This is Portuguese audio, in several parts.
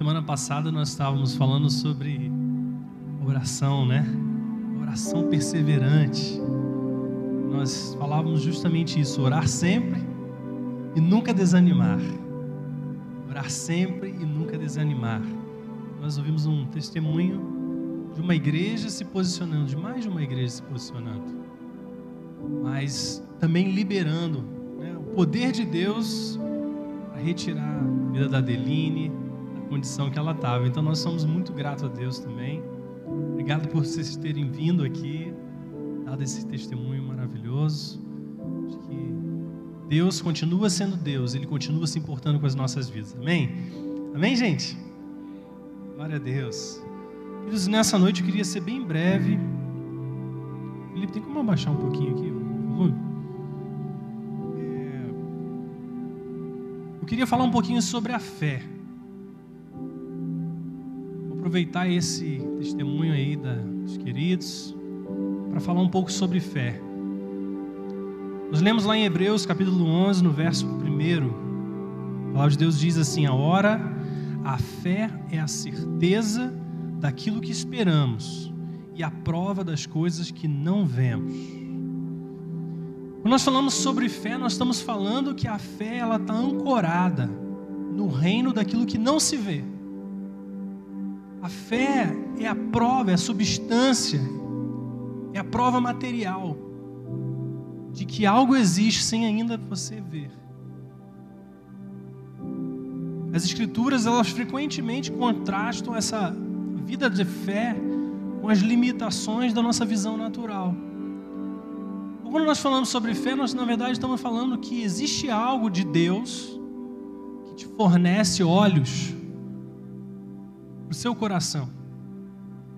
Semana passada nós estávamos falando sobre oração, né? Oração perseverante. Nós falávamos justamente isso, orar sempre e nunca desanimar. Orar sempre e nunca desanimar. Nós ouvimos um testemunho de uma igreja se posicionando, de mais de uma igreja se posicionando, mas também liberando né, o poder de Deus para retirar a vida da Adeline, condição que ela estava. Então nós somos muito gratos a Deus também. Obrigado por vocês terem vindo aqui, dado esse testemunho maravilhoso. De que Deus continua sendo Deus, Ele continua se importando com as nossas vidas. Amém? Amém, gente? Glória a Deus. Queridos, nessa noite eu queria ser bem breve. Felipe, tem como abaixar um pouquinho aqui, por favor? É... Eu queria falar um pouquinho sobre a fé aproveitar esse testemunho aí da, dos queridos para falar um pouco sobre fé. Nós lemos lá em Hebreus capítulo 11, no verso 1. A palavra de Deus diz assim: A hora, a fé é a certeza daquilo que esperamos e a prova das coisas que não vemos. Quando nós falamos sobre fé, nós estamos falando que a fé ela está ancorada no reino daquilo que não se vê. A fé é a prova, é a substância, é a prova material de que algo existe sem ainda você ver. As escrituras, elas frequentemente contrastam essa vida de fé com as limitações da nossa visão natural. Quando nós falamos sobre fé, nós na verdade estamos falando que existe algo de Deus que te fornece olhos para o seu coração,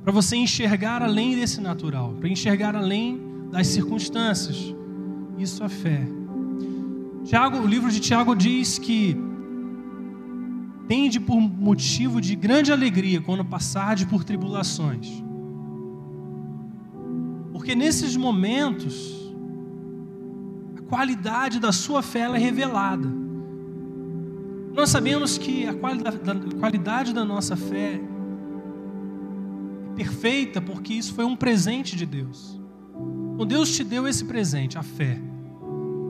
para você enxergar além desse natural, para enxergar além das circunstâncias. Isso é fé. Tiago, o livro de Tiago diz que tende por motivo de grande alegria quando passarde por tribulações. Porque nesses momentos a qualidade da sua fé é revelada. Nós sabemos que a qualidade, da nossa fé é perfeita porque isso foi um presente de Deus. Então Deus te deu esse presente, a fé.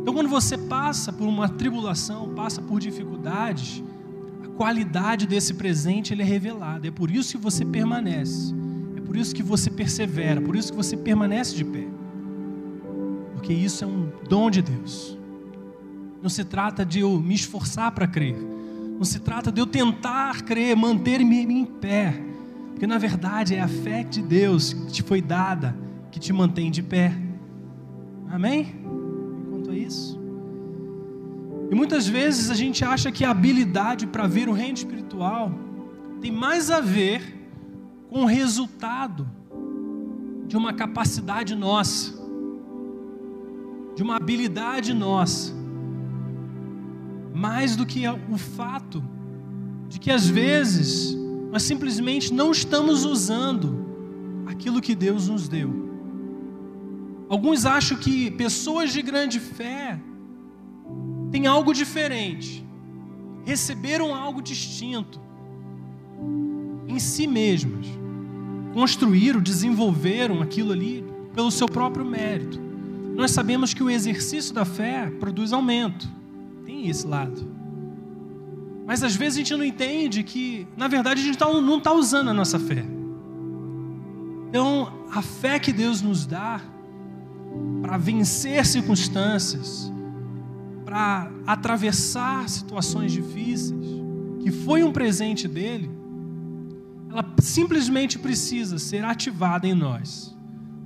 Então quando você passa por uma tribulação, passa por dificuldades, a qualidade desse presente ele é revelada. É por isso que você permanece. É por isso que você persevera, por isso que você permanece de pé. Porque isso é um dom de Deus. Não se trata de eu me esforçar para crer. Não se trata de eu tentar crer, manter-me em pé. Porque na verdade é a fé de Deus que te foi dada que te mantém de pé. Amém? Quanto a isso. E muitas vezes a gente acha que a habilidade para ver o reino espiritual tem mais a ver com o resultado de uma capacidade nossa, de uma habilidade nossa mais do que o fato de que às vezes nós simplesmente não estamos usando aquilo que Deus nos deu. Alguns acham que pessoas de grande fé têm algo diferente, receberam algo distinto em si mesmas, construíram, desenvolveram aquilo ali pelo seu próprio mérito. Nós sabemos que o exercício da fé produz aumento tem esse lado. Mas às vezes a gente não entende que, na verdade, a gente tá, não está usando a nossa fé. Então, a fé que Deus nos dá para vencer circunstâncias, para atravessar situações difíceis, que foi um presente dele, ela simplesmente precisa ser ativada em nós,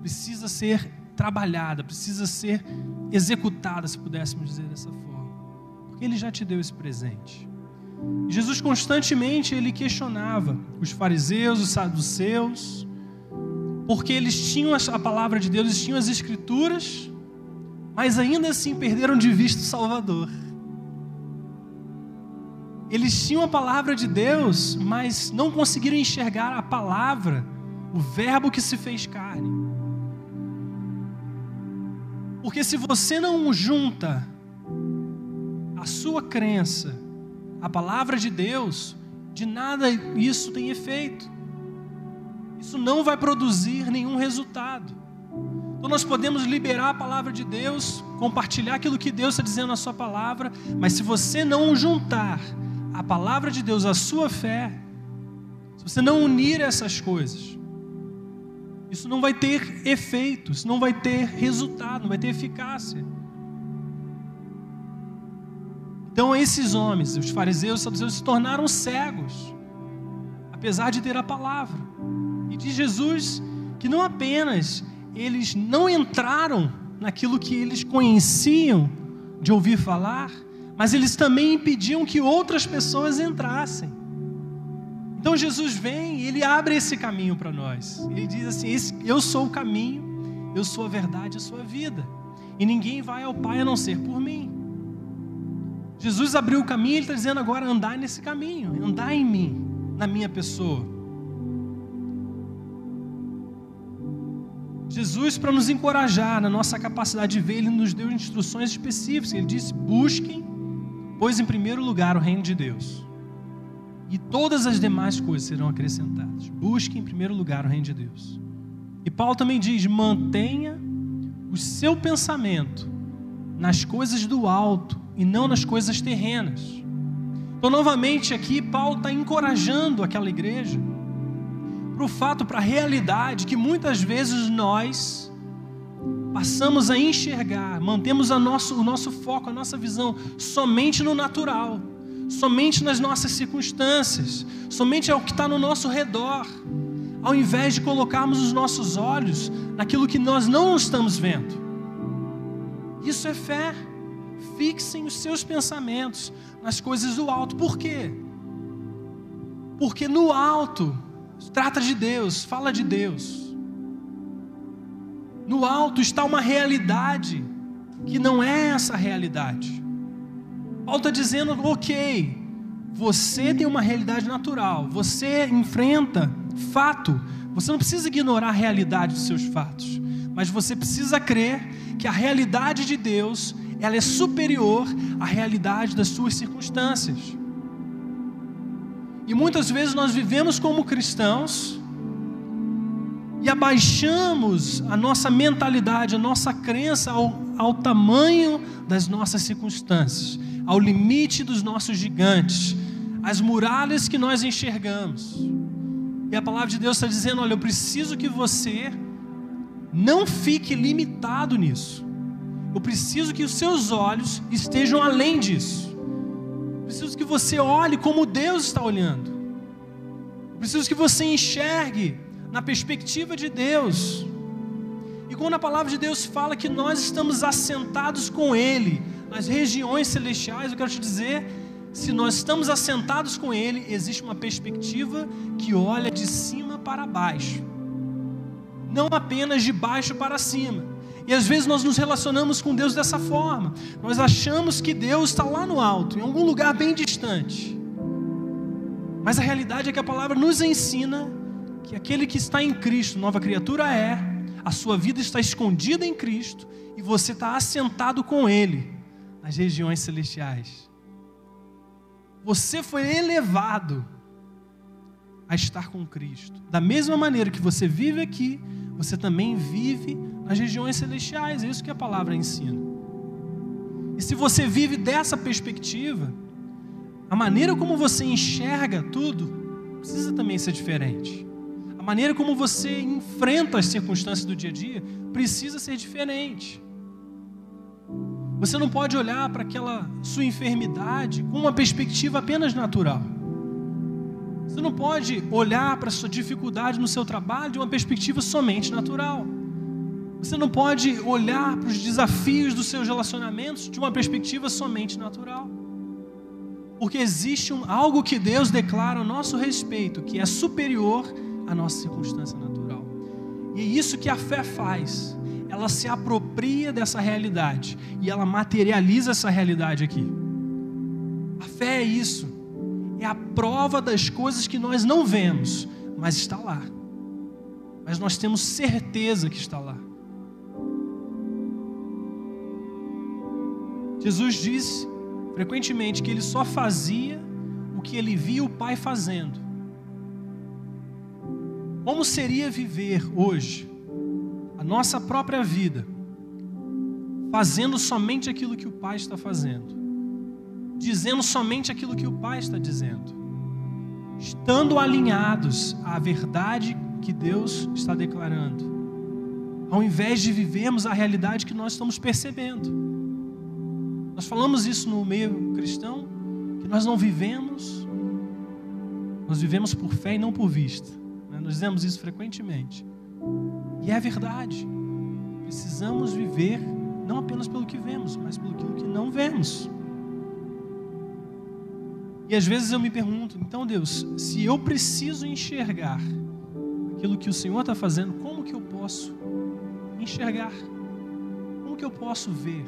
precisa ser trabalhada, precisa ser executada, se pudéssemos dizer dessa forma. Ele já te deu esse presente. Jesus constantemente ele questionava os fariseus, os saduceus, porque eles tinham a palavra de Deus, eles tinham as escrituras, mas ainda assim perderam de vista o Salvador. Eles tinham a palavra de Deus, mas não conseguiram enxergar a palavra, o Verbo que se fez carne. Porque se você não junta a sua crença, a palavra de Deus, De nada isso tem efeito. Isso não vai produzir nenhum resultado. Então nós podemos liberar a palavra de Deus, compartilhar aquilo que Deus está dizendo na sua palavra, mas se você não juntar a palavra de Deus à sua fé, se você não unir essas coisas, isso não vai ter efeito, isso não vai ter resultado, não vai ter eficácia. Então esses homens, os fariseus e saduceus, se tornaram cegos, apesar de ter a palavra. E de Jesus que não apenas eles não entraram naquilo que eles conheciam de ouvir falar, mas eles também impediam que outras pessoas entrassem. Então Jesus vem e ele abre esse caminho para nós. Ele diz assim: Eu sou o caminho, eu sou a verdade, eu sou a vida. E ninguém vai ao Pai a não ser por mim. Jesus abriu o caminho, ele está dizendo agora: andar nesse caminho, andar em mim, na minha pessoa. Jesus, para nos encorajar na nossa capacidade de ver, ele nos deu instruções específicas. Ele disse: busquem, pois em primeiro lugar o reino de Deus, e todas as demais coisas serão acrescentadas. Busquem em primeiro lugar o reino de Deus. E Paulo também diz: mantenha o seu pensamento nas coisas do alto e não nas coisas terrenas. Então, novamente, aqui, Paulo está encorajando aquela igreja para o fato, para a realidade que muitas vezes nós passamos a enxergar, mantemos a nosso, o nosso foco, a nossa visão somente no natural, somente nas nossas circunstâncias, somente ao que está no nosso redor, ao invés de colocarmos os nossos olhos naquilo que nós não estamos vendo. Isso é fé. Fixem os seus pensamentos nas coisas do alto. Por quê? Porque no alto trata de Deus, fala de Deus. No alto está uma realidade que não é essa realidade. Paulo está dizendo: ok, você tem uma realidade natural, você enfrenta fato, você não precisa ignorar a realidade dos seus fatos, mas você precisa crer que a realidade de Deus ela é superior à realidade das suas circunstâncias. E muitas vezes nós vivemos como cristãos e abaixamos a nossa mentalidade, a nossa crença ao, ao tamanho das nossas circunstâncias, ao limite dos nossos gigantes, às muralhas que nós enxergamos. E a palavra de Deus está dizendo: olha, eu preciso que você não fique limitado nisso. Eu preciso que os seus olhos estejam além disso. Eu preciso que você olhe como Deus está olhando. Eu preciso que você enxergue na perspectiva de Deus. E quando a palavra de Deus fala que nós estamos assentados com Ele nas regiões celestiais, eu quero te dizer, se nós estamos assentados com Ele, existe uma perspectiva que olha de cima para baixo, não apenas de baixo para cima. E às vezes nós nos relacionamos com Deus dessa forma. Nós achamos que Deus está lá no alto, em algum lugar bem distante. Mas a realidade é que a palavra nos ensina que aquele que está em Cristo, nova criatura é, a sua vida está escondida em Cristo e você está assentado com Ele nas regiões celestiais. Você foi elevado a estar com Cristo. Da mesma maneira que você vive aqui, você também vive nas regiões celestiais. É isso que a palavra ensina. E se você vive dessa perspectiva, a maneira como você enxerga tudo precisa também ser diferente. A maneira como você enfrenta as circunstâncias do dia a dia precisa ser diferente. Você não pode olhar para aquela sua enfermidade com uma perspectiva apenas natural. Você não pode olhar para a sua dificuldade no seu trabalho de uma perspectiva somente natural. Você não pode olhar para os desafios dos seus relacionamentos de uma perspectiva somente natural. Porque existe um, algo que Deus declara a nosso respeito, que é superior à nossa circunstância natural. E é isso que a fé faz. Ela se apropria dessa realidade e ela materializa essa realidade aqui. A fé é isso. É a prova das coisas que nós não vemos, mas está lá. Mas nós temos certeza que está lá. Jesus disse frequentemente que ele só fazia o que ele via o Pai fazendo. Como seria viver hoje a nossa própria vida, fazendo somente aquilo que o Pai está fazendo, dizendo somente aquilo que o Pai está dizendo, estando alinhados à verdade que Deus está declarando, ao invés de vivermos a realidade que nós estamos percebendo. Nós falamos isso no meio cristão, que nós não vivemos, nós vivemos por fé e não por vista. Nós dizemos isso frequentemente. E é verdade. Precisamos viver não apenas pelo que vemos, mas pelo que não vemos. E às vezes eu me pergunto, então Deus, se eu preciso enxergar aquilo que o Senhor está fazendo, como que eu posso enxergar? Como que eu posso ver?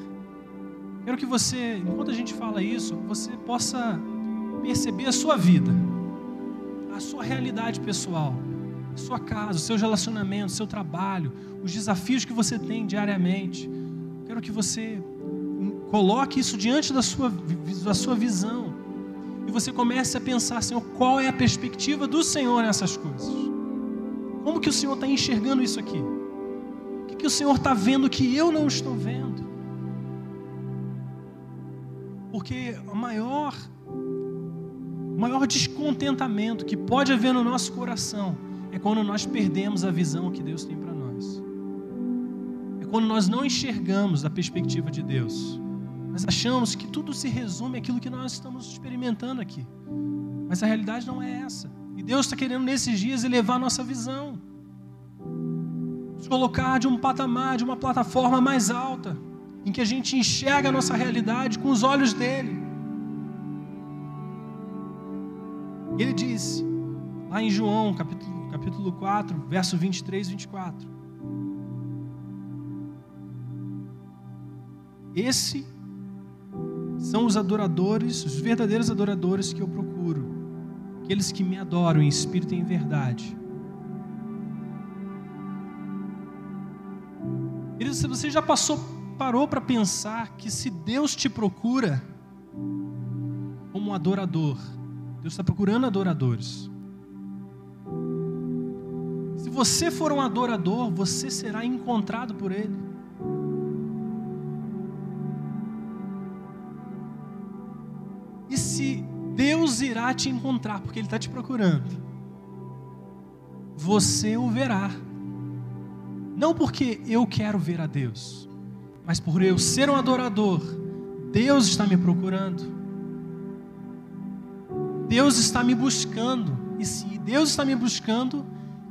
Quero que você, enquanto a gente fala isso, você possa perceber a sua vida, a sua realidade pessoal sua casa, os seus relacionamentos, seu trabalho, os desafios que você tem diariamente. Quero que você coloque isso diante da sua, da sua visão e você comece a pensar, Senhor, qual é a perspectiva do Senhor nessas coisas? Como que o Senhor está enxergando isso aqui? O que, que o Senhor está vendo que eu não estou vendo? Porque o maior, o maior descontentamento que pode haver no nosso coração é quando nós perdemos a visão que Deus tem para nós. É quando nós não enxergamos a perspectiva de Deus. Nós achamos que tudo se resume àquilo que nós estamos experimentando aqui. Mas a realidade não é essa. E Deus está querendo nesses dias elevar a nossa visão. Nos colocar de um patamar, de uma plataforma mais alta, em que a gente enxerga a nossa realidade com os olhos dele. Ele disse, lá em João, capítulo capítulo 4, verso 23 e 24. Esse são os adoradores, os verdadeiros adoradores que eu procuro, aqueles que me adoram em espírito e em verdade. Querido, você já passou, parou para pensar que se Deus te procura como adorador, Deus está procurando adoradores você for um adorador, você será encontrado por Ele. E se Deus irá te encontrar, porque Ele está te procurando, você o verá. Não porque eu quero ver a Deus, mas por eu ser um adorador, Deus está me procurando. Deus está me buscando. E se Deus está me buscando,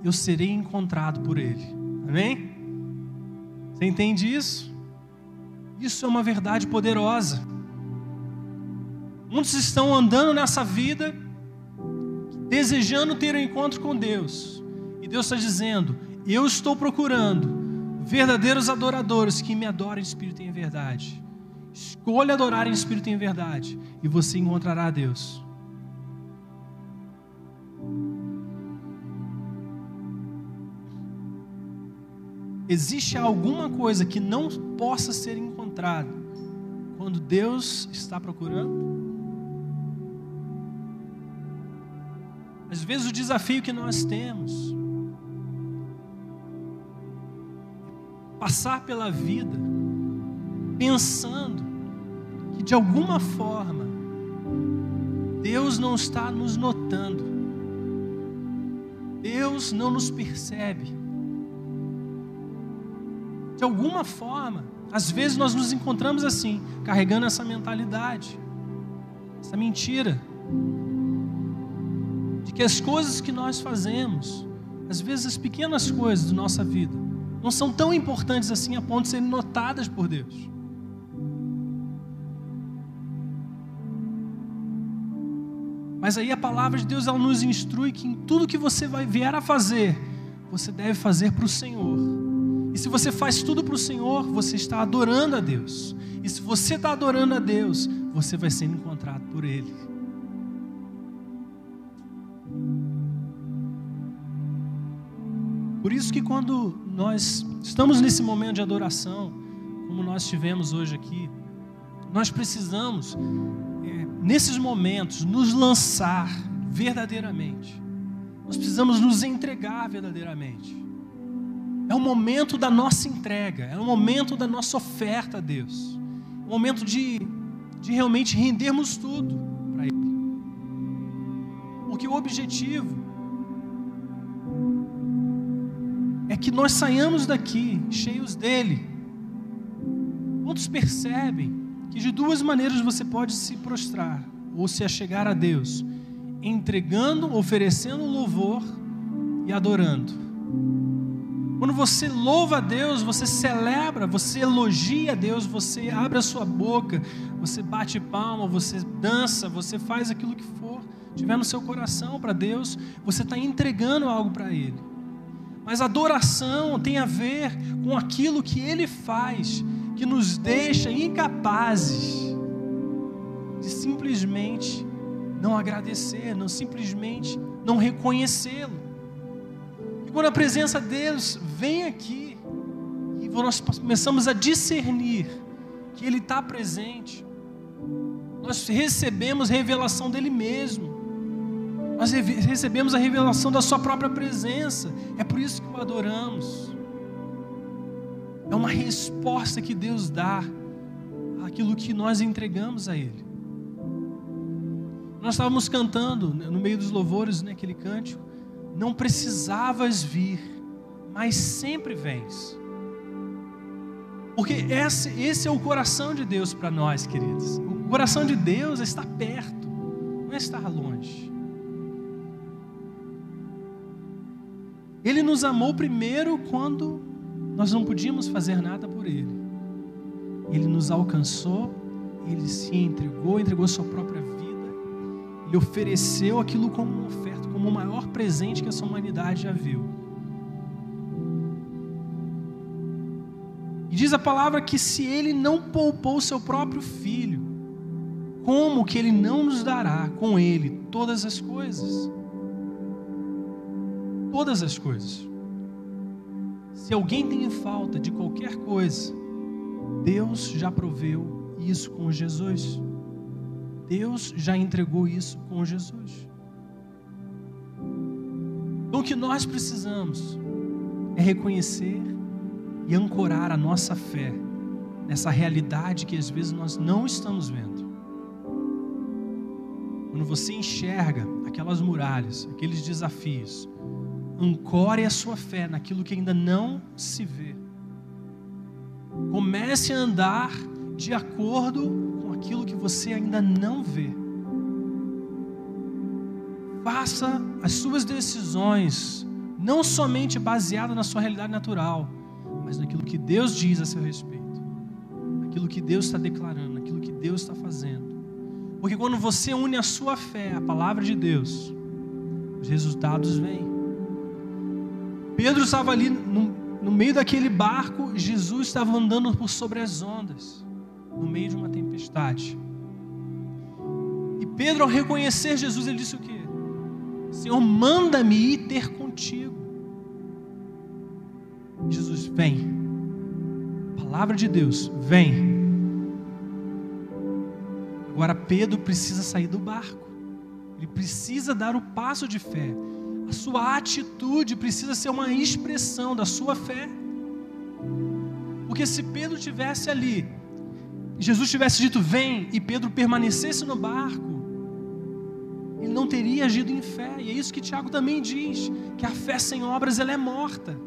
eu serei encontrado por Ele. Amém? Você entende isso? Isso é uma verdade poderosa. Muitos estão andando nessa vida, desejando ter um encontro com Deus, e Deus está dizendo: Eu estou procurando verdadeiros adoradores que me adorem em espírito e em verdade. Escolha adorar em espírito e em verdade, e você encontrará Deus. Existe alguma coisa que não possa ser encontrada quando Deus está procurando? Às vezes o desafio que nós temos passar pela vida pensando que de alguma forma Deus não está nos notando. Deus não nos percebe de alguma forma, às vezes nós nos encontramos assim, carregando essa mentalidade, essa mentira, de que as coisas que nós fazemos, às vezes as pequenas coisas da nossa vida, não são tão importantes assim a ponto de serem notadas por Deus. Mas aí a palavra de Deus ela nos instrui que em tudo que você vai vier a fazer, você deve fazer para o Senhor e se você faz tudo para o Senhor, você está adorando a Deus. E se você está adorando a Deus, você vai ser encontrado por Ele. Por isso que quando nós estamos nesse momento de adoração, como nós tivemos hoje aqui, nós precisamos é, nesses momentos, nos lançar verdadeiramente. Nós precisamos nos entregar verdadeiramente. É o momento da nossa entrega, é o momento da nossa oferta a Deus. É o momento de, de realmente rendermos tudo para Ele. Porque o objetivo nós saiamos daqui cheios dele. Quantos percebem que de duas maneiras você pode se prostrar ou se achegar a Deus? entregando, oferecendo louvor e adorando. Quando você louva a Deus, você celebra, você elogia a Deus, você abre a sua boca, você bate palma, você dança, você faz aquilo que for, tiver no seu coração para Deus, você está entregando algo para Ele. Mas adoração tem a ver com aquilo que Ele faz, que nos deixa incapazes de simplesmente não agradecer, não simplesmente não reconhecê-lo. E quando a presença de Deus vem aqui, e nós começamos a discernir que Ele está presente, nós recebemos revelação dele mesmo, nós recebemos a revelação da Sua própria presença, é por isso que o adoramos. É uma resposta que Deus dá àquilo que nós entregamos a Ele. Nós estávamos cantando né, no meio dos louvores, né, aquele cântico. Não precisavas vir, mas sempre vens. Porque esse, esse é o coração de Deus para nós, queridos. O coração de Deus está perto, não é estar longe. Ele nos amou primeiro quando nós não podíamos fazer nada por Ele. Ele nos alcançou, Ele se entregou, entregou sua própria vida ele ofereceu aquilo como uma oferta, como o maior presente que essa humanidade já viu. E diz a palavra que se ele não poupou seu próprio filho, como que ele não nos dará com ele todas as coisas? Todas as coisas. Se alguém tem falta de qualquer coisa, Deus já proveu isso com Jesus. Deus já entregou isso com Jesus. Então, o que nós precisamos é reconhecer e ancorar a nossa fé nessa realidade que às vezes nós não estamos vendo. Quando você enxerga aquelas muralhas, aqueles desafios, ancore a sua fé naquilo que ainda não se vê. Comece a andar de acordo aquilo que você ainda não vê. Faça as suas decisões não somente baseada na sua realidade natural, mas naquilo que Deus diz a seu respeito, naquilo que Deus está declarando, naquilo que Deus está fazendo. Porque quando você une a sua fé à palavra de Deus, os resultados vêm. Pedro estava ali no, no meio daquele barco, Jesus estava andando por sobre as ondas no meio de uma tempestade. E Pedro, ao reconhecer Jesus, ele disse o quê? Senhor, manda-me ir ter contigo. Jesus, vem. Palavra de Deus, vem. Agora Pedro precisa sair do barco. Ele precisa dar o passo de fé. A sua atitude precisa ser uma expressão da sua fé. Porque se Pedro tivesse ali Jesus tivesse dito vem e Pedro permanecesse no barco, ele não teria agido em fé. E é isso que Tiago também diz, que a fé sem obras ela é morta.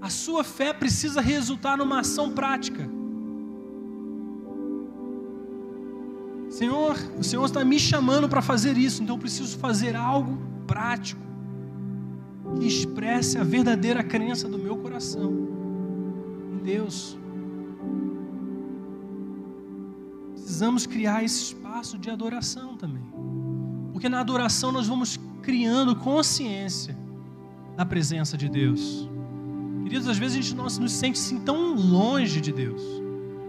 A sua fé precisa resultar numa ação prática. Senhor, o Senhor está me chamando para fazer isso, então eu preciso fazer algo prático que expresse a verdadeira crença do meu coração em Deus. precisamos criar esse espaço de adoração também. Porque na adoração nós vamos criando consciência da presença de Deus. Queridos, às vezes a gente não nos sente assim tão longe de Deus.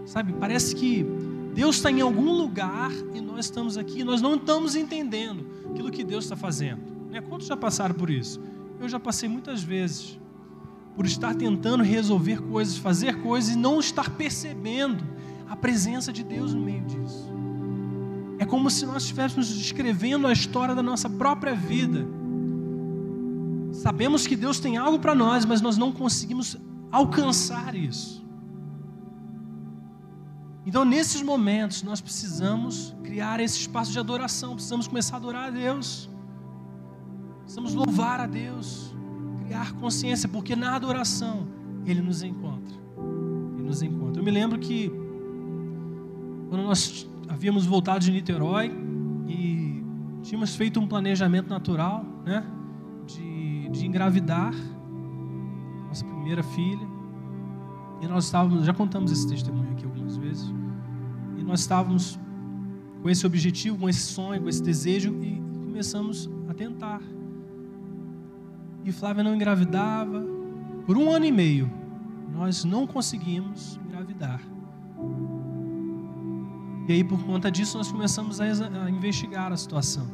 Sabe? Parece que Deus está em algum lugar e nós estamos aqui, e nós não estamos entendendo aquilo que Deus está fazendo. Né? Quantos já passaram por isso? Eu já passei muitas vezes por estar tentando resolver coisas, fazer coisas e não estar percebendo a presença de Deus no meio disso. É como se nós estivéssemos escrevendo a história da nossa própria vida. Sabemos que Deus tem algo para nós, mas nós não conseguimos alcançar isso. Então, nesses momentos, nós precisamos criar esse espaço de adoração, precisamos começar a adorar a Deus, precisamos louvar a Deus, criar consciência, porque na adoração Ele nos encontra. Ele nos encontra. Eu me lembro que quando nós havíamos voltado de Niterói e tínhamos feito um planejamento natural, né, de, de engravidar nossa primeira filha, e nós estávamos, já contamos esse testemunho aqui algumas vezes, e nós estávamos com esse objetivo, com esse sonho, com esse desejo, e começamos a tentar. E Flávia não engravidava. Por um ano e meio, nós não conseguimos engravidar. E aí, por conta disso, nós começamos a, investigar a situação.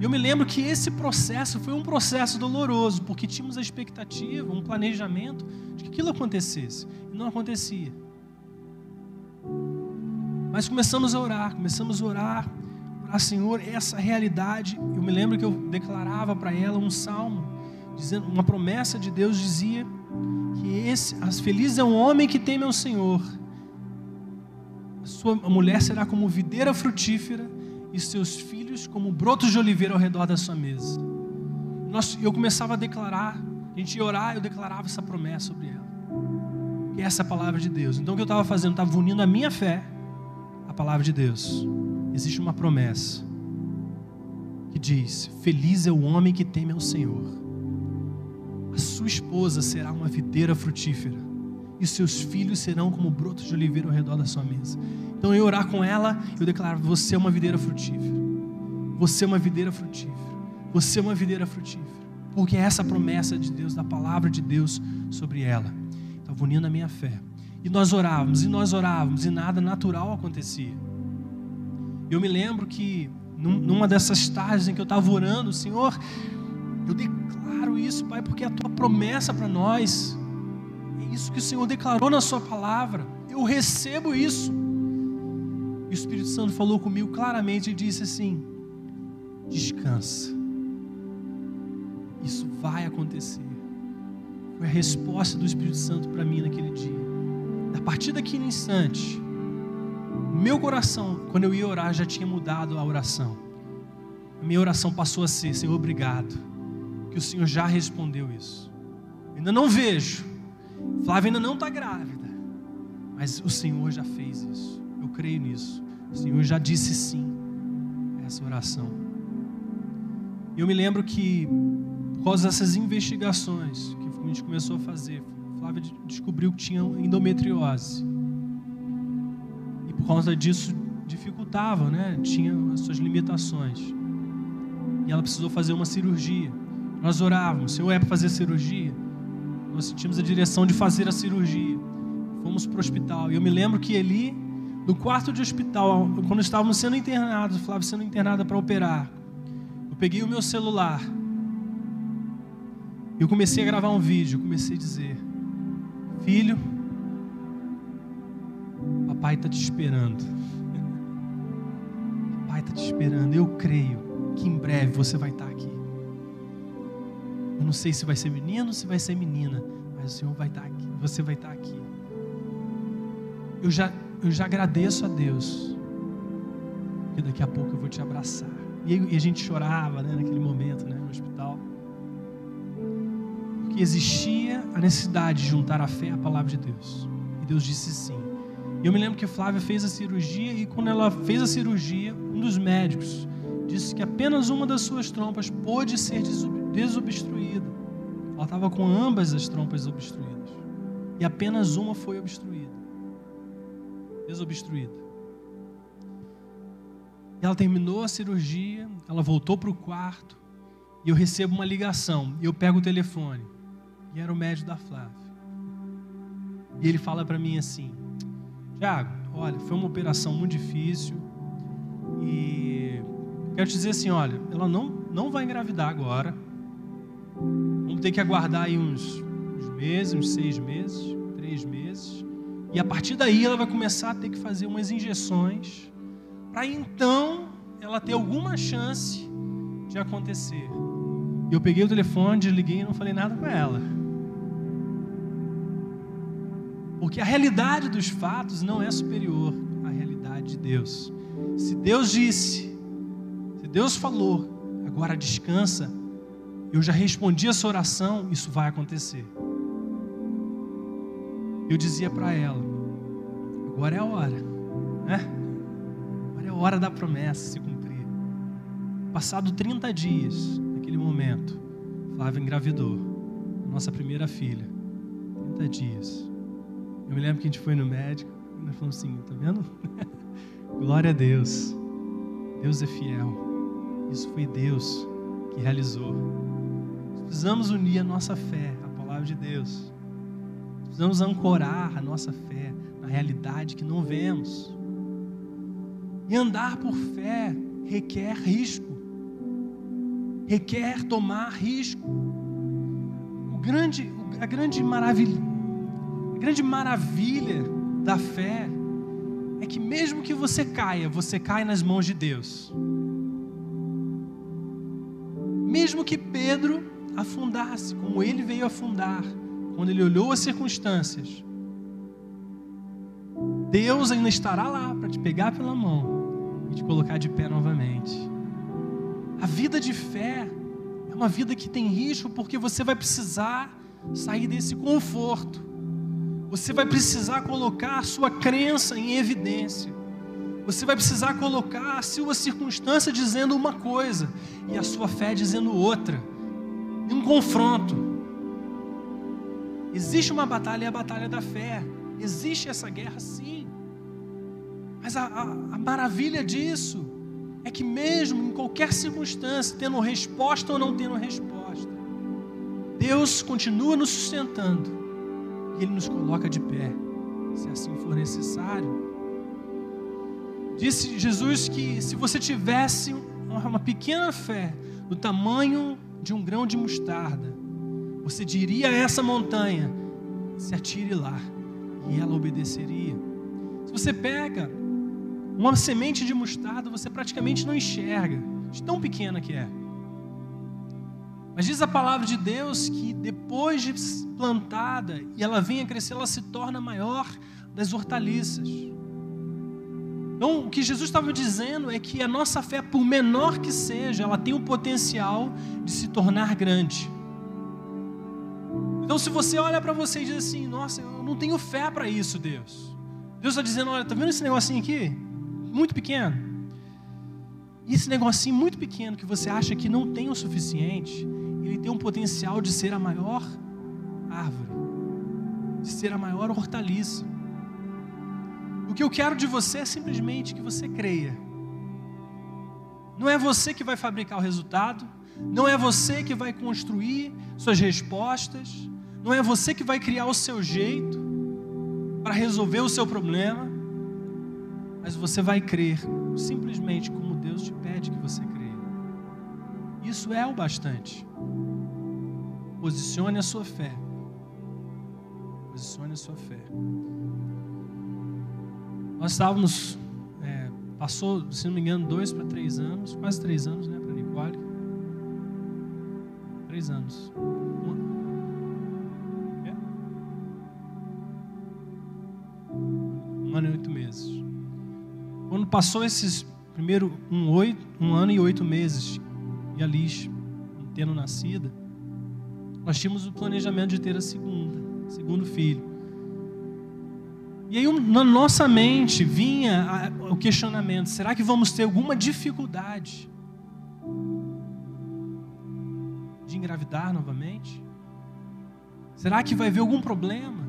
Eu me lembro que esse processo foi um processo doloroso, porque tínhamos a expectativa, um planejamento de que aquilo acontecesse. E não acontecia. Mas começamos a orar, começamos a orar, orar, Senhor, essa realidade. Eu me lembro que eu declarava para ela um salmo, dizendo, uma promessa de Deus dizia que esse, as felizes é um homem que teme ao Senhor. A sua a mulher será como videira frutífera e seus filhos como brotos de oliveira ao redor da sua mesa. Nós, eu começava a declarar, a gente ia orar, eu declarava essa promessa sobre ela. Que essa é a palavra de Deus. Então o que eu estava fazendo? Estava unindo a minha fé à palavra de Deus. Existe uma promessa que diz: Feliz é o homem que teme ao Senhor. A sua esposa será uma videira frutífera, e seus filhos serão como brotos de oliveira ao redor da sua mesa. Então eu orar com ela, eu declaro: Você é uma videira frutífera. Você é uma videira frutífera. Você é uma videira frutífera. Porque é essa promessa de Deus, da palavra de Deus sobre ela. Estava unindo a minha fé. E nós orávamos, e nós orávamos, e nada natural acontecia. Eu me lembro que numa dessas tardes em que eu estava orando, Senhor, eu declaro isso, Pai, porque é a tua promessa para nós. É isso que o Senhor declarou na sua palavra. Eu recebo isso. E o Espírito Santo falou comigo claramente e disse assim: descansa. Isso vai acontecer. Foi a resposta do Espírito Santo para mim naquele dia. A partir daquele instante, meu coração, quando eu ia orar, já tinha mudado a oração. A minha oração passou a ser: Senhor, obrigado, que o Senhor já respondeu isso. Ainda não vejo, Flávia ainda não está grávida, mas o Senhor já fez isso. Eu creio nisso. O Senhor já disse sim a essa oração. Eu me lembro que, por causa dessas investigações que a gente começou a fazer, Flávia descobriu que tinha endometriose. Por causa disso dificultava, né? Tinha as suas limitações. E ela precisou fazer uma cirurgia. Nós orávamos, Senhor, é para fazer cirurgia? Nós sentimos a direção de fazer a cirurgia. Fomos para o hospital. E eu me lembro que ali, no quarto de hospital, quando estávamos sendo internados, Flávia sendo internada para operar, eu peguei o meu celular. E eu comecei a gravar um vídeo. Comecei a dizer: Filho, papai está te esperando. Papai está te esperando. Eu creio que em breve você vai estar aqui. Eu não sei se vai ser menino ou se vai ser menina, mas o Senhor vai estar aqui. Você vai estar aqui. Eu já, eu já agradeço a Deus, que daqui a pouco eu vou te abraçar. E, e a gente chorava né, naquele momento né, no hospital. Porque existia a necessidade de juntar a fé à palavra de Deus. E Deus disse sim. Eu me lembro que Flávia fez a cirurgia, e quando ela fez a cirurgia, um dos médicos disse que apenas uma das suas trompas pôde ser desobstruída. Ela estava com ambas as trompas obstruídas. E apenas uma foi obstruída. Desobstruída. E ela terminou a cirurgia, ela voltou para o quarto, e eu recebo uma ligação. E eu pego o telefone. E era o médico da Flávia. E ele fala para mim assim: Tiago, olha, foi uma operação muito difícil. E quero te dizer assim: olha, ela não, não vai engravidar agora. Vamos ter que aguardar aí uns, uns meses, uns seis meses, três meses. E a partir daí ela vai começar a ter que fazer umas injeções para então ela ter alguma chance de acontecer. Eu peguei o telefone, desliguei e não falei nada com ela. Porque a realidade dos fatos não é superior à realidade de Deus. Se Deus disse, se Deus falou, agora descansa, eu já respondi essa oração, isso vai acontecer. Eu dizia para ela: agora é a hora, né? Agora é a hora da promessa se cumprir. Passado 30 dias, naquele momento, Flávia engravidou, nossa primeira filha. 30 dias. Eu me lembro que a gente foi no médico e nós falamos assim: tá vendo? Glória a Deus. Deus é fiel. Isso foi Deus que realizou. Precisamos unir a nossa fé à palavra de Deus. Precisamos ancorar a nossa fé na realidade que não vemos. E andar por fé requer risco, requer tomar risco. O grande, a grande maravilha, a grande maravilha da fé é que mesmo que você caia, você cai nas mãos de Deus. Mesmo que Pedro afundasse, como ele veio afundar, quando ele olhou as circunstâncias, Deus ainda estará lá para te pegar pela mão e te colocar de pé novamente. A vida de fé é uma vida que tem risco porque você vai precisar sair desse conforto. Você vai precisar colocar sua crença em evidência. Você vai precisar colocar a sua circunstância dizendo uma coisa e a sua fé dizendo outra. Em um confronto. Existe uma batalha, é a batalha da fé. Existe essa guerra, sim. Mas a, a, a maravilha disso é que, mesmo em qualquer circunstância, tendo resposta ou não tendo resposta, Deus continua nos sustentando e Ele nos coloca de pé, se assim for necessário. Disse Jesus que se você tivesse uma pequena fé do tamanho de um grão de mostarda, você diria a essa montanha: se atire lá, e ela obedeceria. Se você pega uma semente de mostarda, você praticamente não enxerga, de tão pequena que é. Mas diz a palavra de Deus que depois de plantada e ela vem a crescer, ela se torna maior das hortaliças. Então, o que Jesus estava dizendo é que a nossa fé, por menor que seja, ela tem o potencial de se tornar grande. Então, se você olha para você e diz assim: Nossa, eu não tenho fé para isso, Deus. Deus está dizendo: Olha, tá vendo esse negocinho aqui? Muito pequeno. E esse negocinho muito pequeno que você acha que não tem o suficiente, ele tem um potencial de ser a maior árvore, de ser a maior hortaliça. O que eu quero de você é simplesmente que você creia. Não é você que vai fabricar o resultado, não é você que vai construir suas respostas, não é você que vai criar o seu jeito para resolver o seu problema, mas você vai crer simplesmente como Deus te pede que você creia. Isso é o bastante. Posicione a sua fé. Posicione a sua fé. Nós estávamos, é, passou, se não me engano, dois para três anos, quase três anos, né, para Nicole? Três anos. ano e oito meses. Quando passou esses primeiro um, oito, um ano e oito meses e a Liz tendo nascida, nós tínhamos o planejamento de ter a segunda, segundo filho. E aí na nossa mente vinha o questionamento: será que vamos ter alguma dificuldade de engravidar novamente? Será que vai haver algum problema?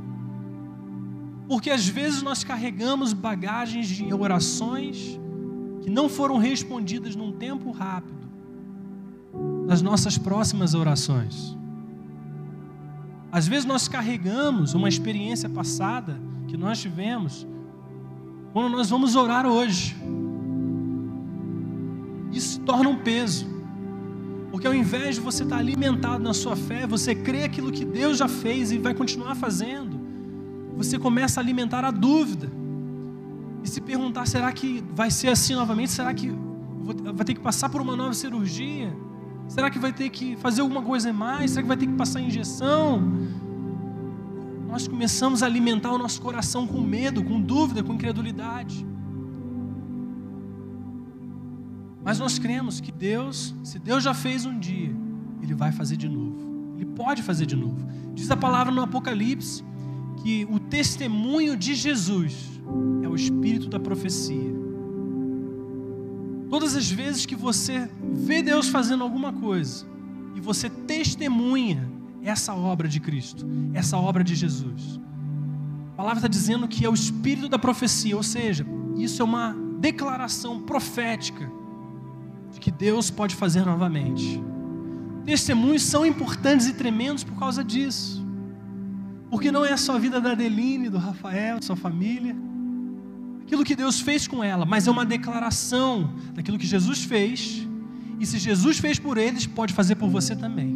Porque às vezes nós carregamos bagagens de orações que não foram respondidas num tempo rápido nas nossas próximas orações. Às vezes nós carregamos uma experiência passada que nós tivemos quando nós vamos orar hoje. Isso torna um peso. Porque ao invés de você estar alimentado na sua fé, você crê aquilo que Deus já fez e vai continuar fazendo você começa a alimentar a dúvida. e se perguntar: será que vai ser assim novamente? Será que vai ter que passar por uma nova cirurgia? Será que vai ter que fazer alguma coisa mais? Será que vai ter que passar injeção? Nós começamos a alimentar o nosso coração com medo, com dúvida, com incredulidade. Mas nós cremos que Deus, se Deus já fez um dia, Ele vai fazer de novo. Ele pode fazer de novo. Diz a palavra no Apocalipse que o testemunho de Jesus é o espírito da profecia. Todas as vezes que você vê Deus fazendo alguma coisa e você testemunha essa obra de Cristo, essa obra de Jesus. A palavra está dizendo que é o espírito da profecia, ou seja, isso é uma declaração profética de que Deus pode fazer novamente. Testemunhos são importantes e tremendos por causa disso. Porque não é só a vida da Adeline, do Rafael, sua família, aquilo que Deus fez com ela, mas é uma declaração daquilo que Jesus fez. E se Jesus fez por eles, pode fazer por você também.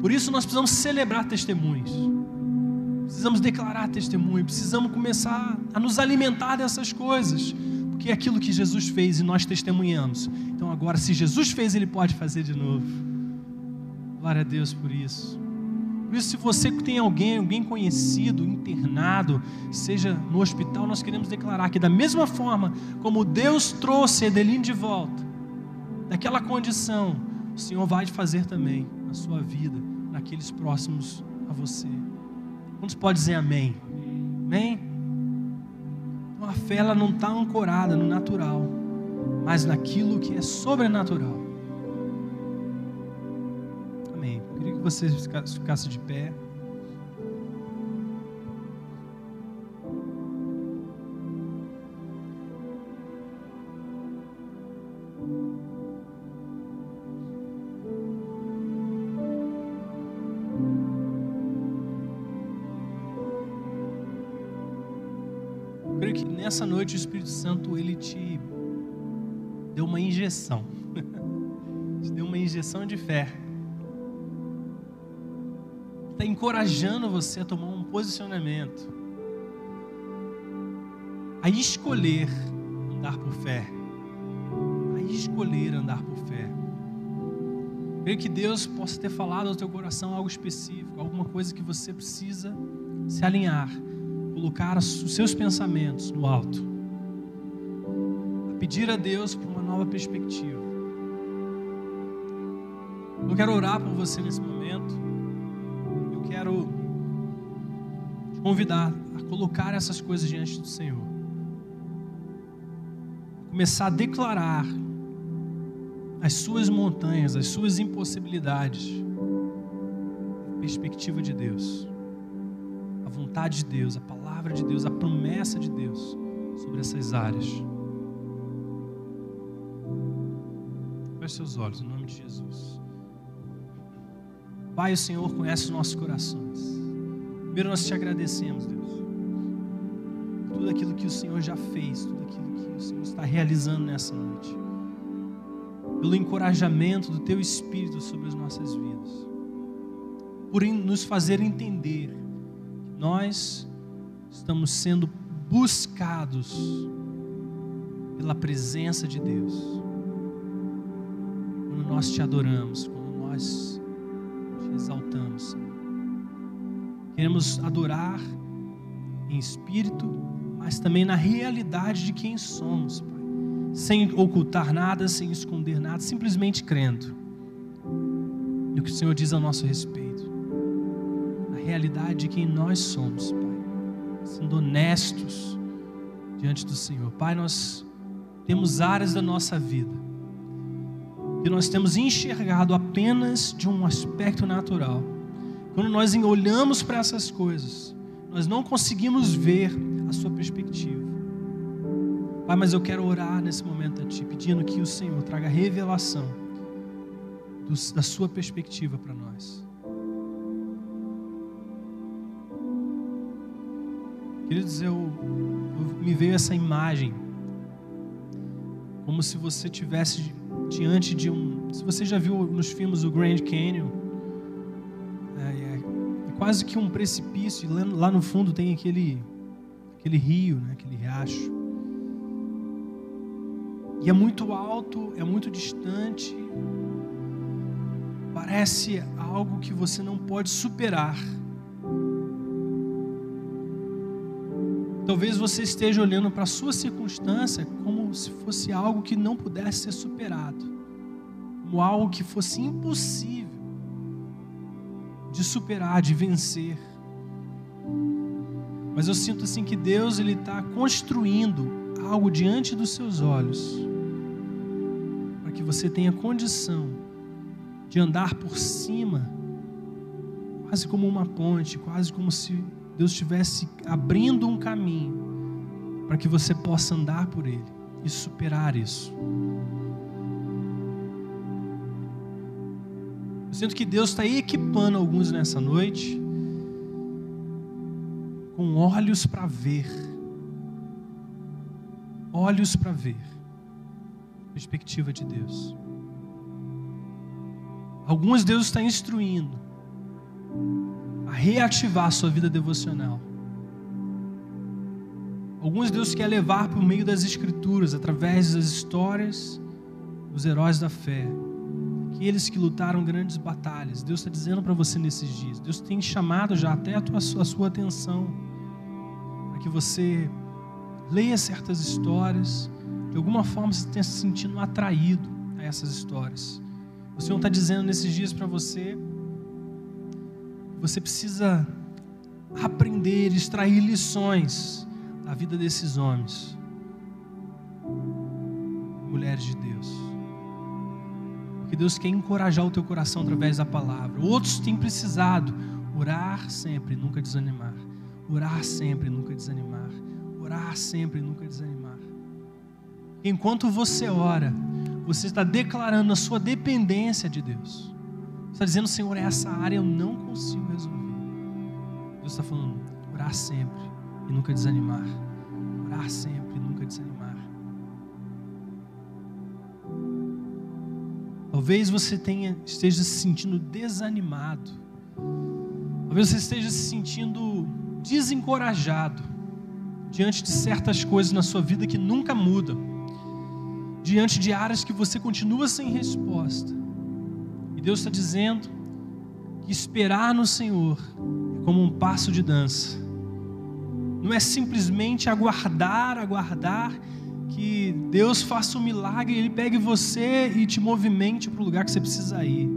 Por isso nós precisamos celebrar testemunhos. Precisamos declarar testemunho, precisamos começar a nos alimentar dessas coisas porque é aquilo que Jesus fez e nós testemunhamos. Então agora, se Jesus fez, Ele pode fazer de novo. Glória a Deus por isso. Por isso, se você tem alguém, alguém conhecido, internado, seja no hospital, nós queremos declarar que da mesma forma como Deus trouxe Edeline de volta, daquela condição, o Senhor vai fazer também na sua vida, naqueles próximos a você. Quantos pode dizer amém? Amém? a fé ela não está ancorada no natural, mas naquilo que é sobrenatural. Você ficasse de pé. nessa noite o Espírito Santo ele te deu uma injeção. te deu uma injeção de fé. Está encorajando você a tomar um posicionamento. A escolher andar por fé. A escolher andar por fé. Creio que Deus possa ter falado ao teu coração algo específico, alguma coisa que você precisa se alinhar colocar os seus pensamentos no alto, a pedir a Deus por uma nova perspectiva. Eu quero orar por você nesse momento. Quero te convidar a colocar essas coisas diante do Senhor. Começar a declarar as suas montanhas, as suas impossibilidades, a perspectiva de Deus, a vontade de Deus, a palavra palavra de Deus, a promessa de Deus sobre essas áreas. Feche seus olhos, em nome de Jesus. Pai, o Senhor conhece os nossos corações. Primeiro nós te agradecemos, Deus. Tudo aquilo que o Senhor já fez, tudo aquilo que o Senhor está realizando nessa noite. Pelo encorajamento do Teu Espírito sobre as nossas vidas. Por nos fazer entender que nós estamos sendo buscados pela presença de Deus. Quando nós te adoramos, quando nós exaltamos, Queremos adorar em espírito, mas também na realidade de quem somos, Pai. Sem ocultar nada, sem esconder nada, simplesmente crendo no que o Senhor diz a nosso respeito. Na realidade de quem nós somos, Pai sendo honestos diante do Senhor. Pai, nós temos áreas da nossa vida que nós temos enxergado apenas de um aspecto natural. Quando nós olhamos para essas coisas, nós não conseguimos ver a sua perspectiva. Pai, mas eu quero orar nesse momento a Ti, pedindo que o Senhor traga revelação da Sua perspectiva para nós. Queridos, eu, eu, me veio essa imagem, como se você tivesse diante de um. Se você já viu nos filmes o Grand Canyon, é, é, é quase que um precipício, lá, lá no fundo tem aquele, aquele rio, né, aquele riacho. E é muito alto, é muito distante. Parece algo que você não pode superar. Talvez você esteja olhando para a sua circunstância como se fosse algo que não pudesse ser superado, como algo que fosse impossível de superar, de vencer. Mas eu sinto assim que Deus ele está construindo algo diante dos seus olhos, para que você tenha condição de andar por cima, quase como uma ponte, quase como se Deus estivesse abrindo um caminho para que você possa andar por ele e superar isso. Eu sinto que Deus está equipando alguns nessa noite com olhos para ver olhos para ver. Perspectiva de Deus. Alguns Deus está instruindo reativar a sua vida devocional. Alguns Deus quer levar por meio das Escrituras, através das histórias dos heróis da fé, aqueles que lutaram grandes batalhas. Deus está dizendo para você nesses dias. Deus tem chamado já até a, tua, a sua atenção para que você leia certas histórias, de alguma forma você tenha se sentindo atraído a essas histórias. O Senhor está dizendo nesses dias para você, você precisa aprender, extrair lições da vida desses homens, mulheres de Deus. Porque Deus quer encorajar o teu coração através da palavra. Outros têm precisado orar sempre, nunca desanimar. Orar sempre, nunca desanimar orar sempre nunca desanimar. Enquanto você ora, você está declarando a sua dependência de Deus. Você está dizendo, Senhor, essa área eu não consigo resolver. Deus está falando, orar sempre e nunca desanimar. Orar sempre e nunca desanimar. Talvez você tenha, esteja se sentindo desanimado. Talvez você esteja se sentindo desencorajado diante de certas coisas na sua vida que nunca mudam, diante de áreas que você continua sem resposta. E Deus está dizendo que esperar no Senhor é como um passo de dança, não é simplesmente aguardar, aguardar que Deus faça um milagre, Ele pegue você e te movimente para o lugar que você precisa ir.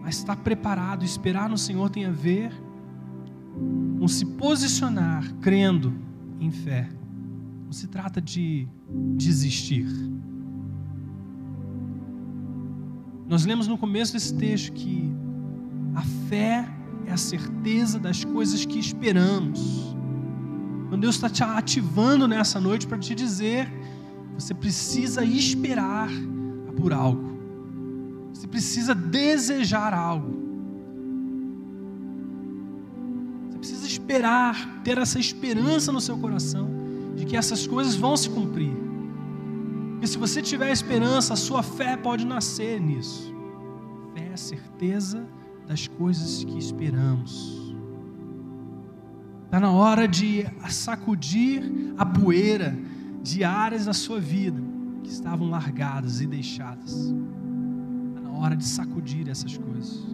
Mas estar preparado, esperar no Senhor tem a ver com se posicionar, crendo em fé. Não se trata de desistir. Nós lemos no começo desse texto que a fé é a certeza das coisas que esperamos. Então Deus está te ativando nessa noite para te dizer: você precisa esperar por algo. Você precisa desejar algo. esperar, ter essa esperança no seu coração de que essas coisas vão se cumprir. Se você tiver esperança, a sua fé pode nascer nisso. Fé é a certeza das coisas que esperamos. Está na hora de sacudir a poeira de áreas da sua vida que estavam largadas e deixadas. Está na hora de sacudir essas coisas.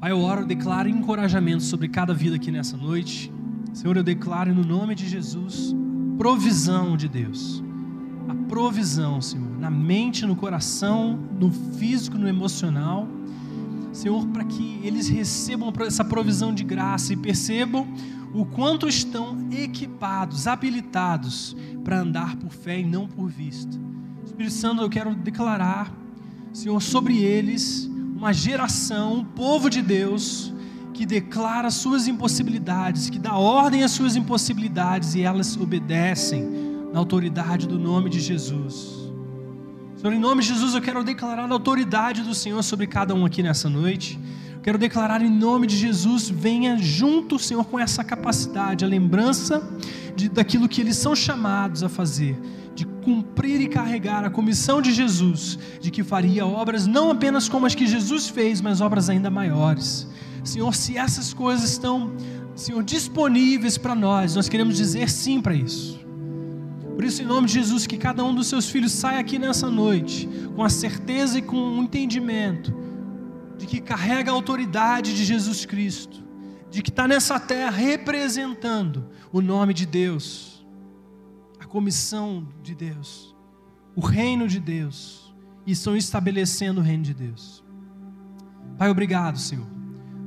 Pai, eu oro, declaro encorajamento sobre cada vida aqui nessa noite. Senhor, eu declaro no nome de Jesus provisão de Deus. A provisão, Senhor, na mente, no coração, no físico, no emocional. Senhor, para que eles recebam essa provisão de graça e percebam o quanto estão equipados, habilitados para andar por fé e não por vista. Espírito Santo, eu quero declarar, Senhor, sobre eles uma geração, um povo de Deus, que declara suas impossibilidades, que dá ordem às suas impossibilidades e elas obedecem na autoridade do nome de Jesus. Senhor, em nome de Jesus, eu quero declarar a autoridade do Senhor sobre cada um aqui nessa noite. Quero declarar em nome de Jesus, venha junto, Senhor, com essa capacidade, a lembrança de, daquilo que eles são chamados a fazer, de cumprir e carregar a comissão de Jesus, de que faria obras não apenas como as que Jesus fez, mas obras ainda maiores. Senhor, se essas coisas estão, Senhor, disponíveis para nós, nós queremos dizer sim para isso. Por isso, em nome de Jesus, que cada um dos seus filhos saia aqui nessa noite com a certeza e com o entendimento de que carrega a autoridade de Jesus Cristo, de que está nessa terra representando o nome de Deus, comissão de Deus, o reino de Deus, e estão estabelecendo o reino de Deus. Pai, obrigado, Senhor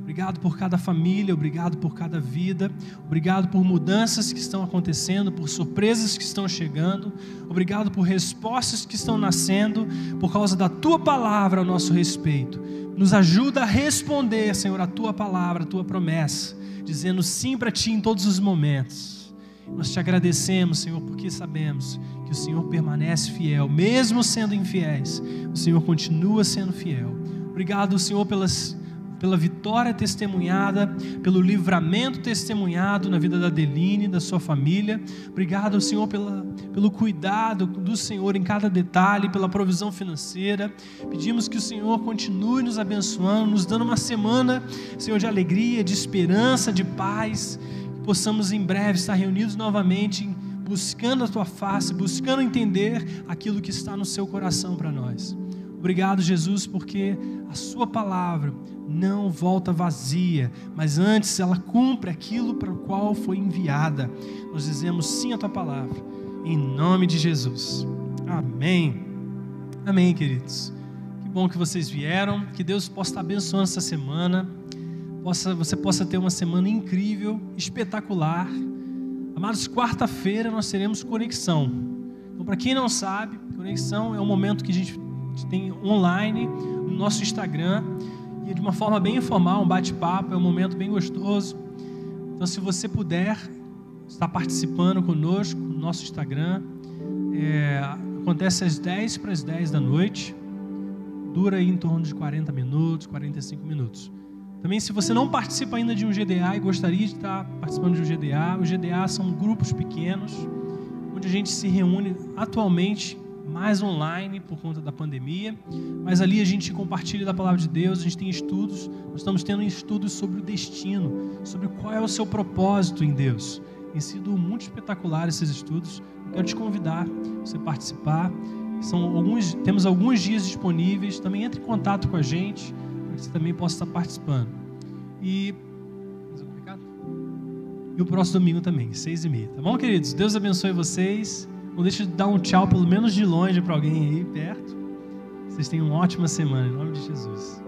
Obrigado por cada família, obrigado por cada vida, obrigado por mudanças que estão acontecendo, por surpresas que estão chegando, obrigado por respostas que estão nascendo por causa da tua palavra ao nosso respeito. Nos ajuda a responder, Senhor, a tua palavra, a tua promessa, dizendo sim para ti em todos os momentos. Nós te agradecemos, Senhor, porque sabemos que o Senhor permanece fiel, mesmo sendo infiéis, o Senhor continua sendo fiel. Obrigado, Senhor, pelas pela vitória testemunhada, pelo livramento testemunhado na vida da Adeline, da sua família. Obrigado, Senhor, pela, pelo cuidado do Senhor em cada detalhe, pela provisão financeira. Pedimos que o Senhor continue nos abençoando, nos dando uma semana, Senhor, de alegria, de esperança, de paz. Possamos em breve estar reunidos novamente buscando a tua face, buscando entender aquilo que está no seu coração para nós. Obrigado, Jesus, porque a Sua palavra não volta vazia, mas antes ela cumpre aquilo para o qual foi enviada. Nós dizemos sim à Tua palavra, em nome de Jesus. Amém. Amém, queridos. Que bom que vocês vieram, que Deus possa estar abençoando essa semana, possa, você possa ter uma semana incrível, espetacular. Amados, quarta-feira nós teremos conexão. Então, para quem não sabe, conexão é um momento que a gente tem online no nosso Instagram e de uma forma bem informal, um bate-papo, é um momento bem gostoso. Então, se você puder estar participando conosco no nosso Instagram, é, acontece às 10 para as 10 da noite, dura em torno de 40 minutos, 45 minutos. Também, se você não participa ainda de um GDA e gostaria de estar participando de um GDA, os GDA são grupos pequenos, onde a gente se reúne atualmente mais online por conta da pandemia, mas ali a gente compartilha da palavra de Deus, a gente tem estudos, nós estamos tendo estudos sobre o destino, sobre qual é o seu propósito em Deus. Tem sido muito espetacular esses estudos. Eu quero te convidar você participar. São alguns, temos alguns dias disponíveis. Também entre em contato com a gente, para que você também possa estar participando. E e o próximo domingo também, seis e meia. Tá bom, queridos? Deus abençoe vocês. Não deixe de dar um tchau, pelo menos de longe, para alguém aí perto. Vocês tenham uma ótima semana, em nome de Jesus.